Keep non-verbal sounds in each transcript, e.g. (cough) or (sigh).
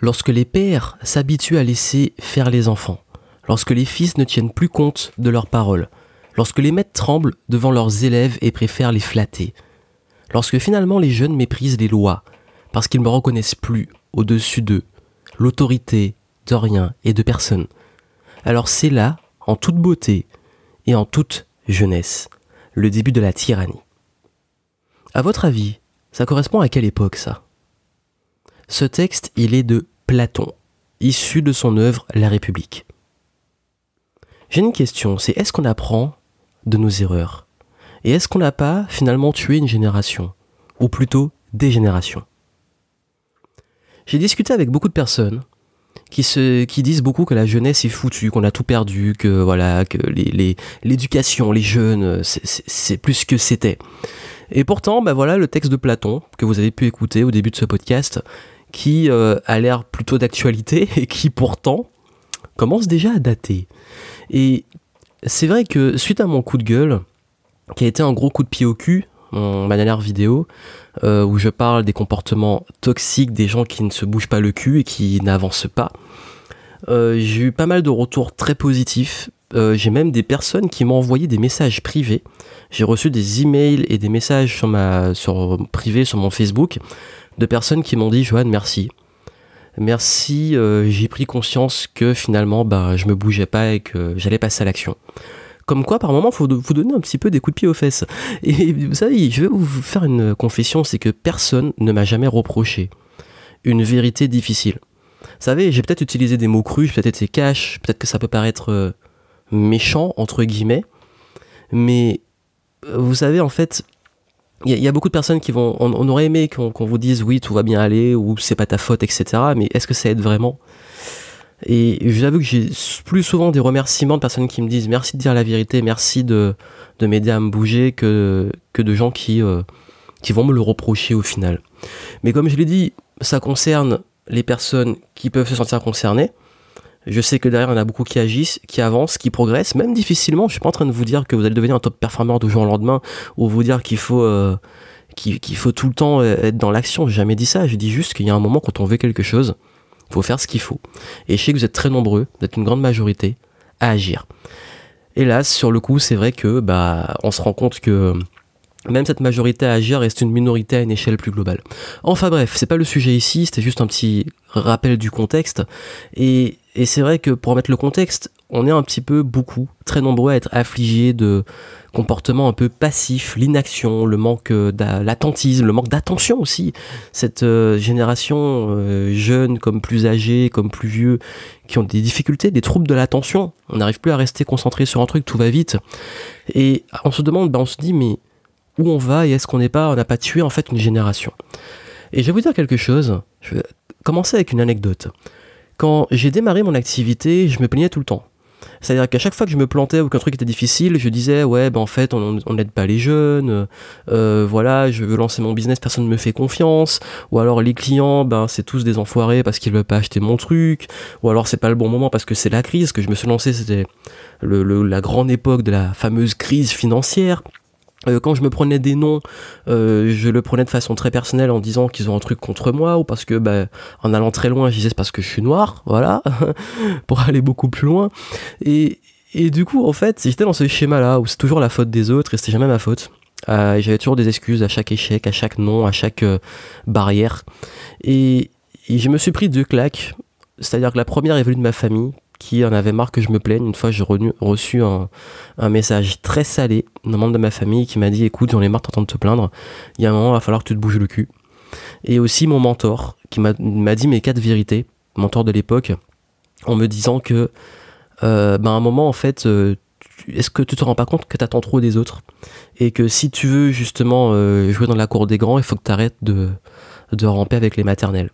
Lorsque les pères s'habituent à laisser faire les enfants, lorsque les fils ne tiennent plus compte de leurs paroles, lorsque les maîtres tremblent devant leurs élèves et préfèrent les flatter, lorsque finalement les jeunes méprisent les lois, parce qu'ils ne reconnaissent plus, au-dessus d'eux, l'autorité de rien et de personne, alors c'est là, en toute beauté et en toute jeunesse, le début de la tyrannie. À votre avis, ça correspond à quelle époque ça? Ce texte, il est de Platon, issu de son œuvre La République. J'ai une question, c'est est-ce qu'on apprend de nos erreurs? Et est-ce qu'on n'a pas finalement tué une génération? Ou plutôt des générations? J'ai discuté avec beaucoup de personnes qui, se, qui disent beaucoup que la jeunesse est foutue, qu'on a tout perdu, que voilà, que l'éducation, les, les jeunes, c'est plus ce que c'était. Et pourtant, bah voilà le texte de Platon que vous avez pu écouter au début de ce podcast, qui euh, a l'air plutôt d'actualité (laughs) et qui pourtant commence déjà à dater. Et c'est vrai que suite à mon coup de gueule, qui a été un gros coup de pied au cul, ma dernière vidéo, euh, où je parle des comportements toxiques des gens qui ne se bougent pas le cul et qui n'avancent pas, euh, j'ai eu pas mal de retours très positifs. j'ai même des personnes qui m'ont envoyé des messages privés j'ai reçu des emails et des messages sur ma, sur, privés sur mon Facebook de personnes qui m'ont dit Johan, merci. Merci, euh, j'ai pris conscience que finalement, bah, je me bougeais pas et que j'allais passer à l'action. Comme quoi, par moment, faut vous donner un petit peu des coups de pied aux fesses. Et vous savez, je vais vous faire une confession, c'est que personne ne m'a jamais reproché une vérité difficile. Vous savez, j'ai peut-être utilisé des mots crus, peut-être été cash, peut-être que ça peut paraître euh, méchant, entre guillemets, mais vous savez, en fait, il y, a beaucoup de personnes qui vont. On, aurait aimé qu'on vous dise oui, tout va bien aller, ou c'est pas ta faute, etc. Mais est-ce que ça aide vraiment? Et je vous avoue que j'ai plus souvent des remerciements de personnes qui me disent merci de dire la vérité, merci de, de m'aider à me bouger, que, que de gens qui, euh, qui vont me le reprocher au final. Mais comme je l'ai dit, ça concerne les personnes qui peuvent se sentir concernées. Je sais que derrière, il y en a beaucoup qui agissent, qui avancent, qui progressent, même difficilement. Je suis pas en train de vous dire que vous allez devenir un top performeur du jour au lendemain ou vous dire qu'il faut, euh, qu'il faut tout le temps euh, être dans l'action. J'ai jamais dit ça. Je dis juste qu'il y a un moment quand on veut quelque chose, il faut faire ce qu'il faut. Et je sais que vous êtes très nombreux, vous êtes une grande majorité à agir. Hélas, sur le coup, c'est vrai que bah, on se rend compte que même cette majorité à agir reste une minorité à une échelle plus globale. Enfin bref, c'est pas le sujet ici, c'était juste un petit rappel du contexte. Et, et c'est vrai que pour mettre le contexte, on est un petit peu beaucoup, très nombreux à être affligés de comportements un peu passifs, l'inaction, le manque d'attentisme, le manque d'attention aussi. Cette euh, génération euh, jeune comme plus âgée, comme plus vieux, qui ont des difficultés, des troubles de l'attention. On n'arrive plus à rester concentré sur un truc, tout va vite. Et on se demande, ben on se dit, mais où on va et est-ce qu'on n'est pas, on n'a pas tué en fait une génération? Et je vais vous dire quelque chose. Commencer avec une anecdote. Quand j'ai démarré mon activité, je me plaignais tout le temps. C'est-à-dire qu'à chaque fois que je me plantais ou qu'un truc était difficile, je disais ouais ben en fait on n'aide pas les jeunes, euh, voilà je veux lancer mon business, personne ne me fait confiance, ou alors les clients ben c'est tous des enfoirés parce qu'ils veulent pas acheter mon truc, ou alors c'est pas le bon moment parce que c'est la crise que je me suis lancé, c'était la grande époque de la fameuse crise financière. Euh, quand je me prenais des noms, euh, je le prenais de façon très personnelle en disant qu'ils ont un truc contre moi ou parce que, bah, en allant très loin, je disais c'est parce que je suis noir, (laughs) voilà, pour aller beaucoup plus loin. Et, du coup, en fait, j'étais dans ce schéma-là où c'est toujours la faute des autres et c'était jamais ma faute. Euh, J'avais toujours des excuses à chaque échec, à chaque nom, à chaque barrière. Et, et je me suis pris deux claques. C'est-à-dire que la première est venue de ma famille, qui en avait marre que je me plaigne. Une fois, j'ai reçu un, message très salé d'un membre de ma famille qui m'a dit Écoute, j'en ai marre de te plaindre. Il y a un moment, il va falloir que tu te bouges le cul. Et aussi mon mentor qui m'a dit mes quatre vérités, mentor de l'époque, en me disant que, euh, ben, à un moment, en fait, euh, est-ce que tu te rends pas compte que tu attends trop des autres? Et que si tu veux justement euh, jouer dans la cour des grands, il faut que tu arrêtes de, de ramper avec les maternelles.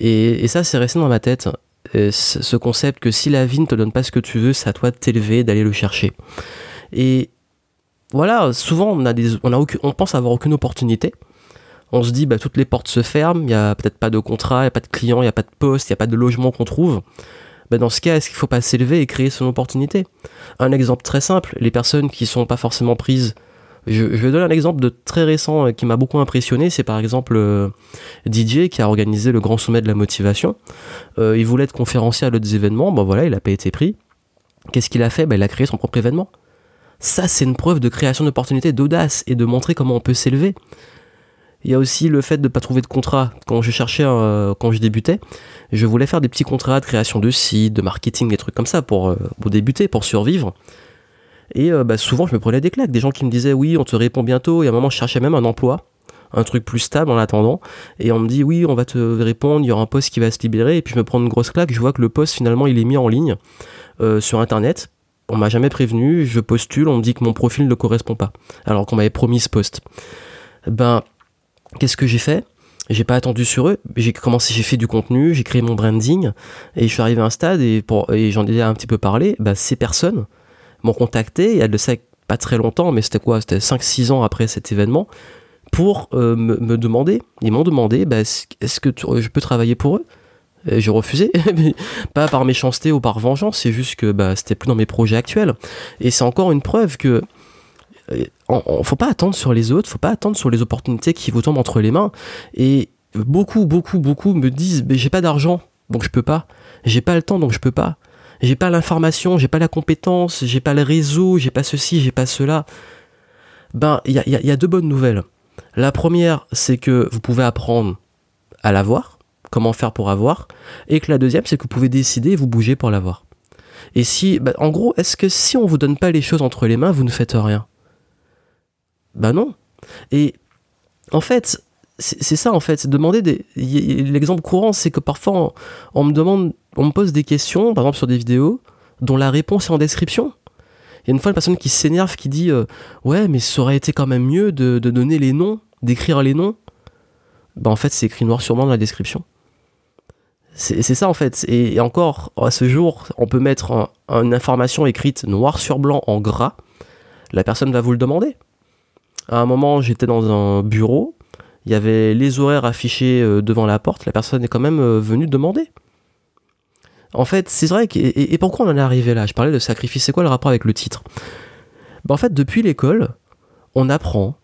Et, et ça, c'est resté dans ma tête. Euh, ce concept que si la vie ne te donne pas ce que tu veux, c'est à toi de t'élever, d'aller le chercher. Et voilà, souvent on a des, on a on pense avoir aucune opportunité. On se dit, bah, toutes les portes se ferment, il n'y a peut-être pas de contrat, il n'y a pas de client, il n'y a pas de poste, il n'y a pas de logement qu'on trouve. Bah, dans ce cas, est-ce qu'il ne faut pas s'élever et créer son opportunité? Un exemple très simple, les personnes qui sont pas forcément prises Je, vais donner un exemple de très récent qui m'a beaucoup impressionné. C'est par exemple DJ qui a organisé le grand sommet de la motivation. il voulait être conférencier à d'autres événements. Bon voilà, il n'a pas été pris. Qu'est-ce qu'il a fait? Ben, Il a créé son propre événement. Ça, c'est une preuve de création d'opportunités, d'audace et de montrer comment on peut s'élever. Il y a aussi le fait de ne pas trouver de contrat. Quand je cherchais, euh, quand je débutais, je voulais faire des petits contrats de création de sites, de marketing, des trucs comme ça euh, pour débuter, pour survivre. Et euh, bah, souvent, je me prenais des claques. Des gens qui me disaient oui, on te répond bientôt. Et à un moment, je cherchais même un emploi, un truc plus stable en attendant. Et on me dit oui, on va te répondre, il y aura un poste qui va se libérer. Et puis je me prends une grosse claque. Je vois que le poste, finalement, il est mis en ligne sur Internet on m'a jamais prévenu, je postule, on me dit que mon profil ne correspond pas, alors qu'on m'avait promis ce poste. Ben, qu'est-ce que j'ai fait? J'ai pas attendu sur eux, j'ai commencé, j'ai fait du contenu, j'ai créé mon branding, et je suis arrivé à un stade, et, et j'en ai un petit peu parlé, ben, ces personnes m'ont contacté, il y a de ça pas très longtemps, mais c'était quoi? C'était 5-6 ans après cet événement, pour euh, me, demander, ils m'ont demandé, ben, est-ce que je peux travailler pour eux? J'ai refusé, (laughs) pas par méchanceté ou par vengeance, c'est juste que bah, c'était plus dans mes projets actuels. Et c'est encore une preuve que euh, faut pas attendre sur les autres, faut pas attendre sur les opportunités qui vous tombent entre les mains. Et beaucoup, beaucoup, beaucoup me disent, mais j'ai pas d'argent, donc je peux pas. J'ai pas le temps, donc je peux pas. J'ai pas l'information, j'ai pas la compétence, j'ai pas le réseau, j'ai pas ceci, j'ai pas cela. Ben, il y a, deux bonnes nouvelles. La première, c'est que vous pouvez apprendre à l'avoir comment faire pour avoir, et que la deuxième, c'est que vous pouvez décider et vous bouger pour l'avoir. Et si, bah, en gros, est-ce que si on vous donne pas les choses entre les mains, vous ne faites rien? Bah non. Et en fait, c'est ça en fait, c'est demander des. L'exemple courant, c'est que parfois on, me demande, on me pose des questions, par exemple sur des vidéos, dont la réponse est en description. Il y a une fois une personne qui s'énerve, qui dit euh, Ouais, mais ça aurait été quand même mieux de, donner les noms, d'écrire les noms. Bah en fait, c'est écrit noir sur blanc dans la description. C'est ça en fait. Et, encore, à ce jour, on peut mettre une information écrite noir sur blanc en gras. La personne va vous le demander. À un moment, j'étais dans un bureau. Il y avait les horaires affichés euh, devant la porte. La personne est quand même euh, venue demander. En fait, c'est vrai. Que, et, pourquoi on en est arrivé là? Je parlais de sacrifice. C'est quoi le rapport avec le titre? Ben, En fait, depuis l'école, on apprend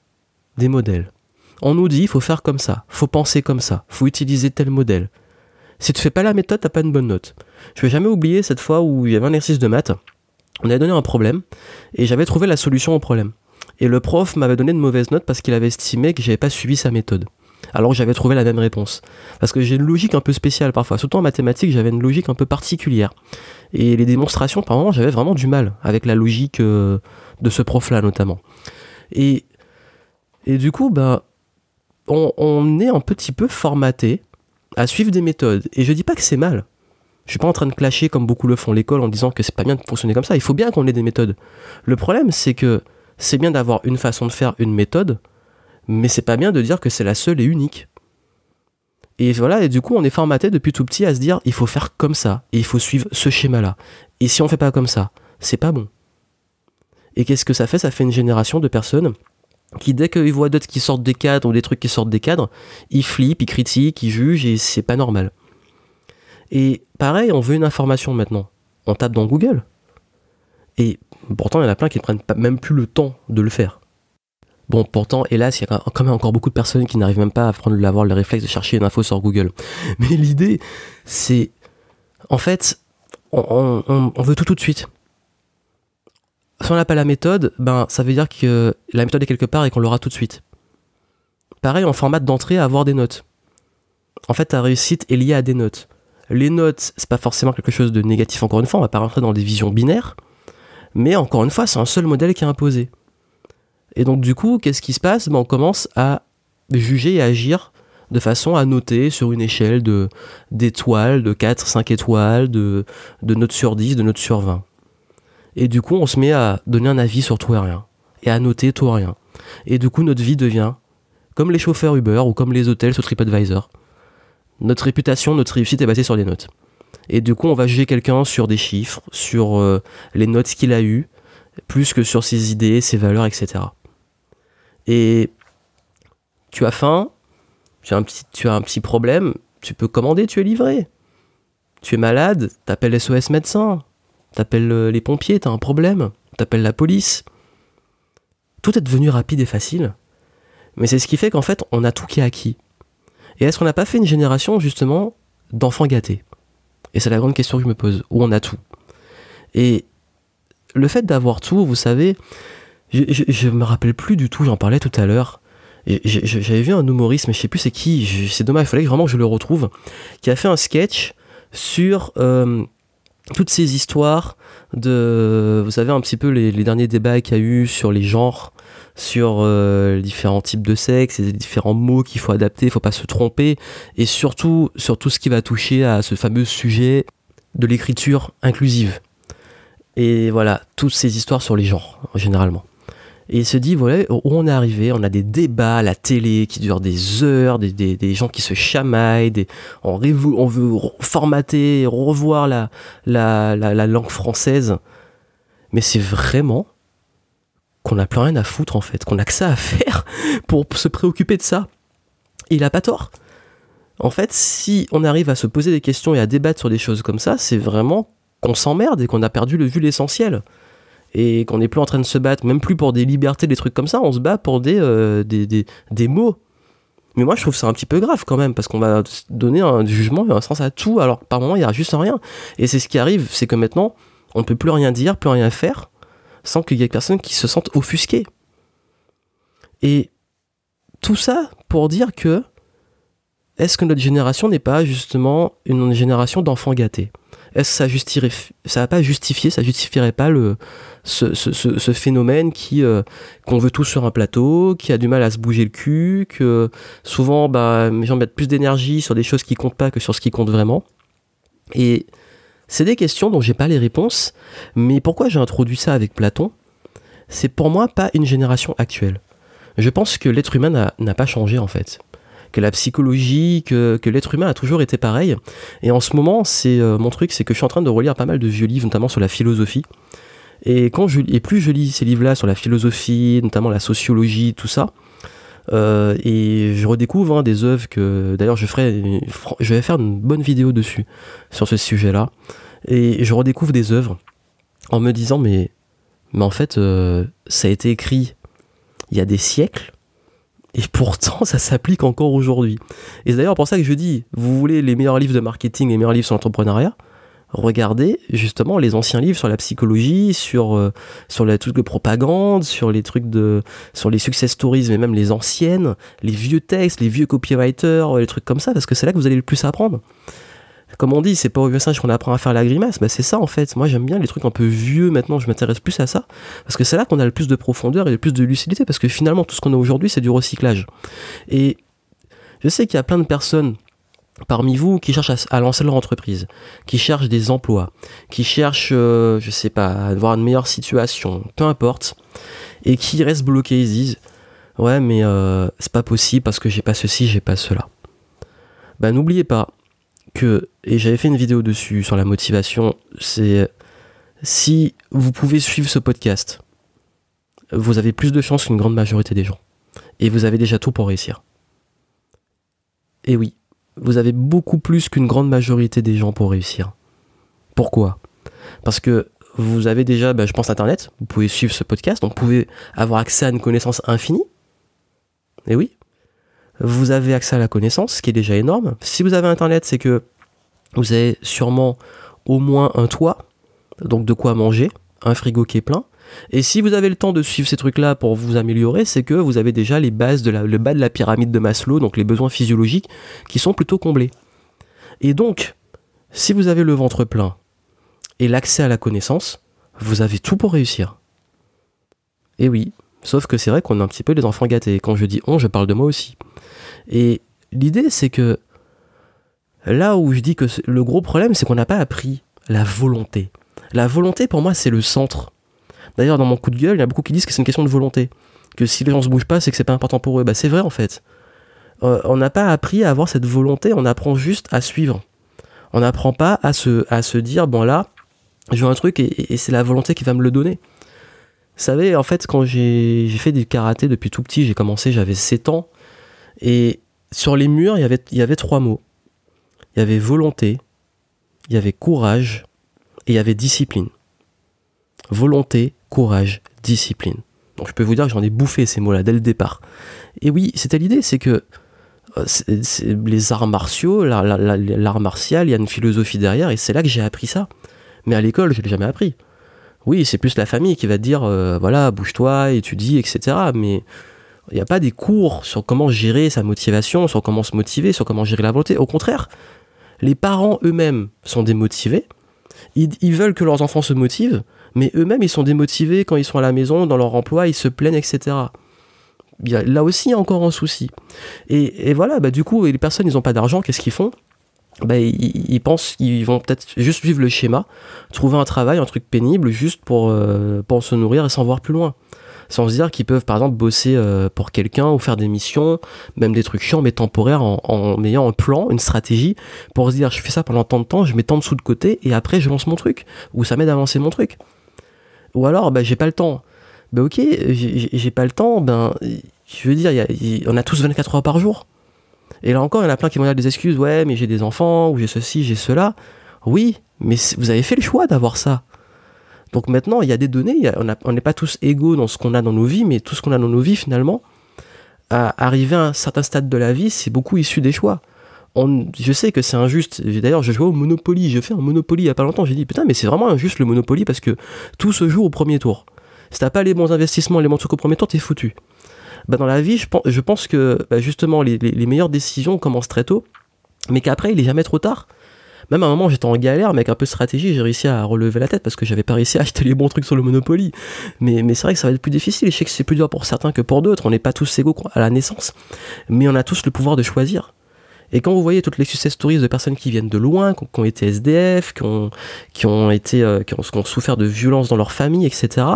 des modèles. On nous dit il faut faire comme ça, faut penser comme ça, faut utiliser tel modèle, si tu fais pas la méthode, t'as pas une bonne note. Je vais jamais oublier cette fois où il y avait un exercice de maths. On avait donné un problème et j'avais trouvé la solution au problème. Et le prof m'avait donné une mauvaise note parce qu'il avait estimé que j'avais pas suivi sa méthode. Alors j'avais trouvé la même réponse. Parce que j'ai une logique un peu spéciale parfois. Surtout en mathématiques, j'avais une logique un peu particulière. Et les démonstrations, par moment, j'avais vraiment du mal avec la logique euh, de ce prof-là notamment. Et, et du coup, ben, on, on est un petit peu formaté à suivre des méthodes. Et je dis pas que c'est mal. Je suis pas en train de clasher comme beaucoup le font l'école en disant que c'est pas bien de fonctionner comme ça. Il faut bien qu'on ait des méthodes. Le problème, c'est que c'est bien d'avoir une façon de faire, une méthode, mais c'est pas bien de dire que c'est la seule et unique. Et voilà, et du coup, on est formaté depuis tout petit à se dire il faut faire comme ça, et il faut suivre ce schéma-là. Et si on fait pas comme ça, c'est pas bon. Et qu'est-ce que ça fait? Ça fait une génération de personnes qui dès qu'ils voient d'autres qui sortent des cadres ou des trucs qui sortent des cadres, ils flippent, ils critiquent, ils jugent et c'est pas normal. Et pareil, on veut une information maintenant. On tape dans Google. Et pourtant, il y en a plein qui ne prennent même plus le temps de le faire. Bon, pourtant, hélas, il y a quand même encore beaucoup de personnes qui n'arrivent même pas à prendre, avoir le réflexe de chercher une info sur Google. (laughs) Mais l'idée, c'est. En fait, on veut tout tout de suite si on n'a pas la méthode, ben, ça veut dire que la méthode est quelque part et qu'on l'aura tout de suite. Pareil, en format d'entrée, avoir des notes. En fait, ta réussite est liée à des notes. Les notes, c'est pas forcément quelque chose de négatif, encore une fois, on va pas rentrer dans des visions binaires, mais encore une fois, c'est un seul modèle qui est imposé. Et donc, du coup, qu'est-ce qui se passe? Ben, On commence à juger et agir de façon à noter sur une échelle de d'étoiles, de 4, 5 étoiles, de, de notes sur 10, de notes sur 20. Et du coup, on se met à donner un avis sur tout et rien. Et à noter tout et rien. Et du coup, notre vie devient comme les chauffeurs Uber ou comme les hôtels sur TripAdvisor. Notre réputation, notre réussite est basée sur des notes. Et du coup, on va juger quelqu'un sur des chiffres, sur euh, les notes qu'il a eues, plus que sur ses idées, ses valeurs, etc. Et tu as faim, tu as un petit, problème, tu peux commander, tu es livré. Tu es malade, t'appelles SOS médecin, T'appelles euh, les pompiers, t'as un problème. T'appelles la police. tout est devenu rapide et facile. Mais c'est ce qui fait qu'en fait, on a tout qui est acquis. Et est-ce qu'on n'a pas fait une génération, justement, d'enfants gâtés? Et c'est la grande question que je me pose, où on a tout? Et le fait d'avoir tout, vous savez, je, me rappelle plus du tout, j'en parlais tout à l'heure. J'avais vu un humoriste, mais je sais plus c'est qui, c'est dommage, il fallait vraiment que je le retrouve, qui a fait un sketch sur euh, toutes ces histoires de, vous savez, un petit peu les, derniers débats qu'il y a eu sur les genres, sur euh, les différents types de sexe, les différents mots qu'il faut adapter, il faut pas se tromper, et surtout sur tout ce qui va toucher à ce fameux sujet de l'écriture inclusive. Et voilà, toutes ces histoires sur les genres, généralement. Et il se dit, voilà, où on est arrivé, on a des débats à la télé qui durent des heures, des, des, gens qui se chamaillent, des, on, on, veut formater, revoir la, la, la, langue française. Mais c'est vraiment qu'on n'a plus rien à foutre en fait, qu'on a que ça à faire (laughs) pour se préoccuper de ça. Et il a pas tort. En fait, si on arrive à se poser des questions et à débattre sur des choses comme ça, c'est vraiment qu'on s'emmerde et qu'on a perdu le vue l'essentiel. Et qu'on n'est plus en train de se battre, même plus pour des libertés, des trucs comme ça, on se bat pour des, euh, mots. Mais moi, je trouve ça un petit peu grave quand même, parce qu'on va donner un jugement un sens à tout, alors que par moment, il n'y a juste rien. Et c'est ce qui arrive, c'est que maintenant, on ne peut plus rien dire, plus rien faire, sans qu'il y ait personne qui se sente offusqué. Et tout ça pour dire que est-ce que notre génération n'est pas justement une génération d'enfants gâtés? Est-ce que ça justifierait, ça va pas justifier, ça justifierait pas le, ce, ce, ce, phénomène qui, euh, qu'on veut tous sur un plateau, qui a du mal à se bouger le cul, que souvent, bah, les gens mettent plus d'énergie sur des choses qui comptent pas que sur ce qui compte vraiment? Et c'est des questions dont j'ai pas les réponses, mais pourquoi j'ai introduit ça avec Platon? C'est pour moi pas une génération actuelle. Je pense que l'être humain n'a pas changé en fait que la psychologie, que, l'être humain a toujours été pareil. Et en ce moment, c'est euh, mon truc, c'est que je suis en train de relire pas mal de vieux livres, notamment sur la philosophie. Et plus je lis ces livres-là sur la philosophie, notamment la sociologie, tout ça, euh, et je redécouvre hein, des œuvres que d'ailleurs je ferai, je vais faire une bonne vidéo dessus sur ce sujet-là. Et je redécouvre des œuvres en me disant mais mais en fait euh, ça a été écrit il y a des siècles et pourtant, ça s'applique encore aujourd'hui. Et c'est d'ailleurs pour ça que je dis, vous voulez les meilleurs livres de marketing, les meilleurs livres sur l'entrepreneuriat Regardez justement les anciens livres sur la psychologie, sur, euh, sur les trucs de propagande, sur les trucs de. sur les success stories, mais même les anciennes, les vieux textes, les vieux copywriters, les trucs comme ça, parce que c'est là que vous allez le plus apprendre comme on dit, c'est pas au vieux singe qu'on apprend à faire la grimace. Bah, c'est ça en fait. Moi j'aime bien les trucs un peu vieux maintenant, je m'intéresse plus à ça. Parce que c'est là qu'on a le plus de profondeur et le plus de lucidité. Parce que finalement, tout ce qu'on a aujourd'hui, c'est du recyclage. Et je sais qu'il y a plein de personnes parmi vous qui cherchent à, lancer leur entreprise, qui cherchent des emplois, qui cherchent, euh, je sais pas, à avoir une meilleure situation, peu importe, et qui restent bloqués, ils disent Ouais, mais euh, c'est pas possible parce que j'ai pas ceci, j'ai pas cela. Bah n'oubliez pas, que, et j'avais fait une vidéo dessus sur la motivation, c'est si vous pouvez suivre ce podcast, vous avez plus de chances qu'une grande majorité des gens. Et vous avez déjà tout pour réussir. Et oui, vous avez beaucoup plus qu'une grande majorité des gens pour réussir. Pourquoi? Parce que vous avez déjà, bah, je pense, Internet, vous pouvez suivre ce podcast, donc vous pouvez avoir accès à une connaissance infinie. Et oui, vous avez accès à la connaissance, ce qui est déjà énorme. Si vous avez Internet, c'est que vous avez sûrement au moins un toit, donc de quoi manger, un frigo qui est plein. Et si vous avez le temps de suivre ces trucs-là pour vous améliorer, c'est que vous avez déjà les bases le bas de la pyramide de Maslow, donc les besoins physiologiques, qui sont plutôt comblés. Et donc, si vous avez le ventre plein et l'accès à la connaissance, vous avez tout pour réussir. Et oui, sauf que c'est vrai qu'on est un petit peu les enfants gâtés. Quand je dis on, je parle de moi aussi. Et l'idée, c'est que là où je dis que le gros problème, c'est qu'on n'a pas appris la volonté. La volonté, pour moi, c'est le centre. D'ailleurs, dans mon coup de gueule, il y a beaucoup qui disent que c'est une question de volonté. Que si les gens se bougent pas, c'est que c'est pas important pour eux. Bah, c'est vrai, en fait. Euh, on n'a pas appris à avoir cette volonté, on apprend juste à suivre. On n'apprend pas à se, à se dire, bon là, je veux un truc et c'est la volonté qui va me le donner. Vous savez, en fait, quand j'ai fait du karaté depuis tout petit, j'ai commencé, j'avais 7 ans. Et sur les murs, il y avait, il trois mots. Il y avait volonté, il y avait courage et il y avait discipline. Volonté, courage, discipline. Donc je peux vous dire que j'en ai bouffé ces mots-là dès le départ. Et oui, c'était l'idée, c'est que euh, les arts martiaux, l'art martial, il y a une philosophie derrière, et c'est là que j'ai appris ça. Mais à l'école, je l'ai jamais appris. Oui, c'est plus la famille qui va te dire, euh, voilà, bouge-toi, étudie, etc. Mais il n'y a pas des cours sur comment gérer sa motivation, sur comment se motiver, sur comment gérer la volonté. Au contraire, les parents eux-mêmes sont démotivés. Ils, veulent que leurs enfants se motivent, mais eux-mêmes, ils sont démotivés quand ils sont à la maison, dans leur emploi, ils se plaignent, etc. Il y a là aussi encore un souci. Et, voilà, bah, du coup, les personnes, ils n'ont pas d'argent, qu'est-ce qu'ils font? Bah, ils, pensent qu'ils vont peut-être juste suivre le schéma, trouver un travail, un truc pénible, juste pour, euh, pour se nourrir et s'en voir plus loin sans se dire qu'ils peuvent par exemple bosser euh, pour quelqu'un ou faire des missions, même des trucs chiants mais temporaires en, ayant un plan, une stratégie pour se dire je fais ça pendant tant de temps, je mets tant de sous de côté et après je lance mon truc ou ça m'aide à avancer mon truc. Ou alors bah, j'ai pas le temps. Ben ok, j'ai pas le temps, ben je veux dire, on a tous 24 heures par jour. Et là encore, il y en a plein qui vont dire des excuses, ouais, mais j'ai des enfants, ou j'ai ceci, j'ai cela. Oui, mais vous avez fait le choix d'avoir ça. Donc maintenant, il y a des données, on n'est pas tous égaux dans ce qu'on a dans nos vies, mais tout ce qu'on a dans nos vies, finalement, à arriver à un certain stade de la vie, c'est beaucoup issu des choix. On, je sais que c'est injuste. D'ailleurs, je jouais au Monopoly. J'ai fait un Monopoly il y a pas longtemps. J'ai dit putain, mais c'est vraiment injuste le Monopoly parce que tout se joue au premier tour. Si t'as pas les bons investissements, les bons trucs au premier tour, t'es foutu. Bah, dans la vie, je pense, que bah, justement les, meilleures décisions commencent très tôt, mais qu'après il est jamais trop tard. Même à un moment, j'étais en galère, mais avec un peu de stratégie, j'ai réussi à relever la tête parce que j'avais pas réussi à (laughs) acheter les bons trucs sur le Monopoly. Mais, c'est vrai que ça va être plus difficile. Je sais que c'est plus dur pour certains que pour d'autres. On n'est pas tous égaux à la naissance, mais on a tous le pouvoir de choisir. Et quand vous voyez toutes les success stories de personnes qui viennent de loin, qui ont, été SDF, ont, qui ont euh, qui, ont, souffert de violences dans leur famille, etc.,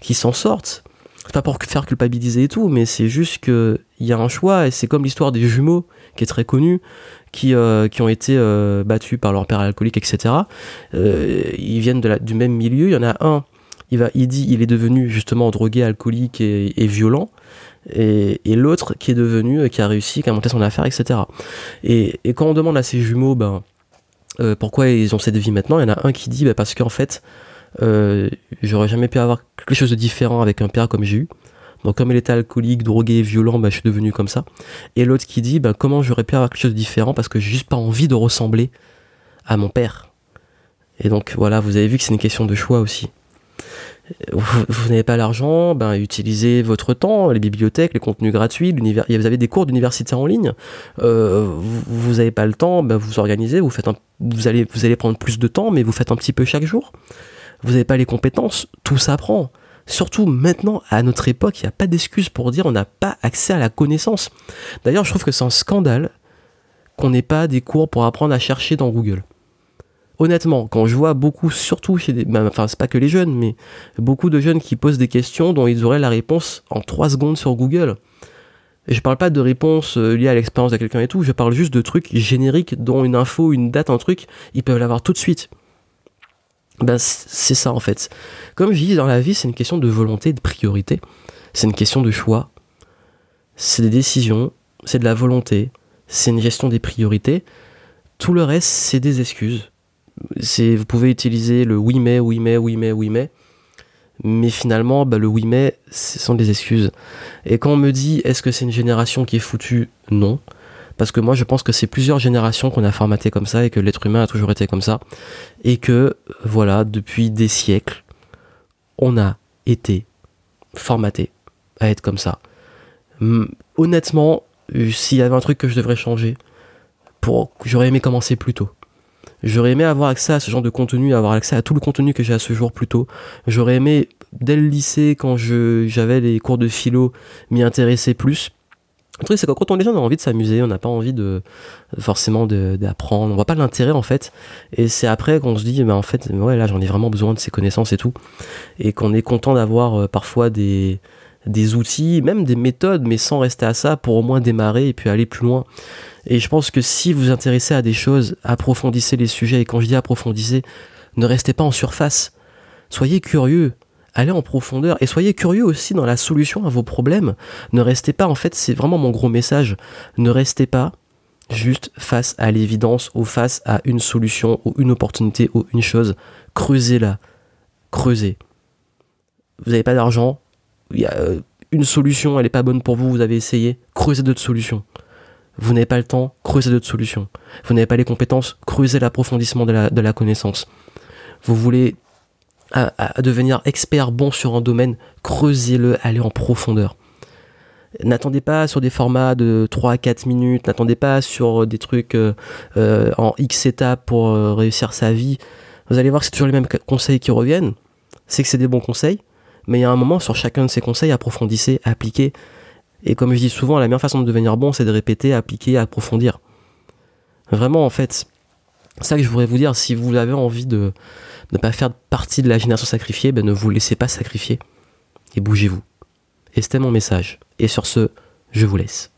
qui s'en sortent, c'est pas pour faire culpabiliser et tout, mais c'est juste que il y a un choix et c'est comme l'histoire des jumeaux qui est très connue qui, euh, qui ont été euh, battus par leur père alcoolique, etc. Euh, ils viennent de la, du même milieu. Il y en a un, il, va, il dit il est devenu justement drogué, alcoolique et, violent. Et, et l'autre qui est devenu, qui a réussi, qui a monté son affaire, etc. Et, et quand on demande à ces jumeaux, ben, pourquoi ils ont cette vie maintenant, il y en a un qui dit ben, parce qu'en fait, j'aurais jamais pu avoir quelque chose de différent avec un père comme j'ai eu. Donc comme il était alcoolique, drogué, violent, bah, je suis devenu comme ça. Et l'autre qui dit bah, comment j'aurais pu avoir quelque chose de différent parce que j'ai juste pas envie de ressembler à mon père. Et donc voilà, vous avez vu que c'est une question de choix aussi. Vous, n'avez pas l'argent, ben utilisez votre temps, les bibliothèques, les contenus gratuits. Vous avez des cours d'université en ligne. Euh, vous n'avez pas le temps, ben vous organisez, vous faites vous allez, vous allez prendre plus de temps, mais vous faites un petit peu chaque jour. Vous n'avez pas les compétences, tout s'apprend. Surtout maintenant, à notre époque, il n'y a pas d'excuse pour dire on n'a pas accès à la connaissance. D'ailleurs, je trouve que c'est un scandale qu'on n'ait pas des cours pour apprendre à chercher dans Google. Honnêtement, quand je vois beaucoup, surtout chez des. Ben, enfin, c'est pas que les jeunes, mais beaucoup de jeunes qui posent des questions dont ils auraient la réponse en 3 secondes sur Google. Et je parle pas de réponses euh, liées à l'expérience de quelqu'un et tout, je parle juste de trucs génériques dont une info, une date, un truc, ils peuvent l'avoir tout de suite ben c'est ça en fait. Comme je dis, dans la vie, c'est une question de volonté, de priorité. C'est une question de choix. C'est des décisions, c'est de la volonté, c'est une gestion des priorités. Tout le reste, c'est des excuses. C'est, vous pouvez utiliser le oui mais, oui mais, oui mais, oui mais. Mais finalement, ben, le oui mais, ce sont des excuses. Et quand on me dit, est-ce que c'est une génération qui est foutue? Non parce que moi je pense que c'est plusieurs générations qu'on a formaté comme ça et que l'être humain a toujours été comme ça et que voilà depuis des siècles on a été formaté à être comme ça honnêtement euh, s'il y avait un truc que je devrais changer j'aurais aimé commencer plus tôt J'aurais aimé avoir accès à ce genre de contenu, avoir accès à tout le contenu que j'ai à ce jour plus tôt. J'aurais aimé, dès le lycée, quand j'avais les cours de philo, m'y intéresser plus. Le truc, c'est que quand on est jeune, on a envie de s'amuser, on n'a pas envie de forcément d'apprendre, on voit pas l'intérêt en fait. Et c'est après qu'on se dit, mais en fait, ouais, là j'en ai vraiment besoin de ces connaissances et tout. Et qu'on est content d'avoir euh, parfois des, des outils, même des méthodes, mais sans rester à ça pour au moins démarrer et puis aller plus loin. Et je pense que si vous vous intéressez à des choses, approfondissez les sujets. Et quand je dis approfondissez, ne restez pas en surface. Soyez curieux, allez en profondeur et soyez curieux aussi dans la solution à vos problèmes. Ne restez pas, en fait, c'est vraiment mon gros message, ne restez pas juste face à l'évidence ou face à une solution ou une opportunité ou une chose. Creusez-la. Creusez. Vous n'avez pas d'argent il y a euh, une solution, elle n'est pas bonne pour vous, vous avez essayé, creusez d'autres solutions. Vous n'avez pas le temps, creusez d'autres solutions. Vous n'avez pas les compétences, creusez l'approfondissement de la, de la connaissance. Vous voulez à, devenir expert bon sur un domaine, creusez-le, allez en profondeur. N'attendez pas sur des formats de 3 à 4 minutes, n'attendez pas sur des trucs euh, euh, en X étapes pour euh, réussir sa vie. Vous allez voir que c'est toujours les mêmes conseils qui reviennent. C'est que c'est des bons conseils, mais il y a un moment sur chacun de ces conseils, approfondissez, appliquez. Et comme je dis souvent, la meilleure façon de devenir bon, c'est de répéter, appliquer, approfondir. Vraiment, en fait, c'est ça que je voudrais vous dire. Si vous avez envie de ne pas faire partie de la génération sacrifiée, ben ne vous laissez pas sacrifier et bougez-vous. Et c'était mon message. Et sur ce, je vous laisse.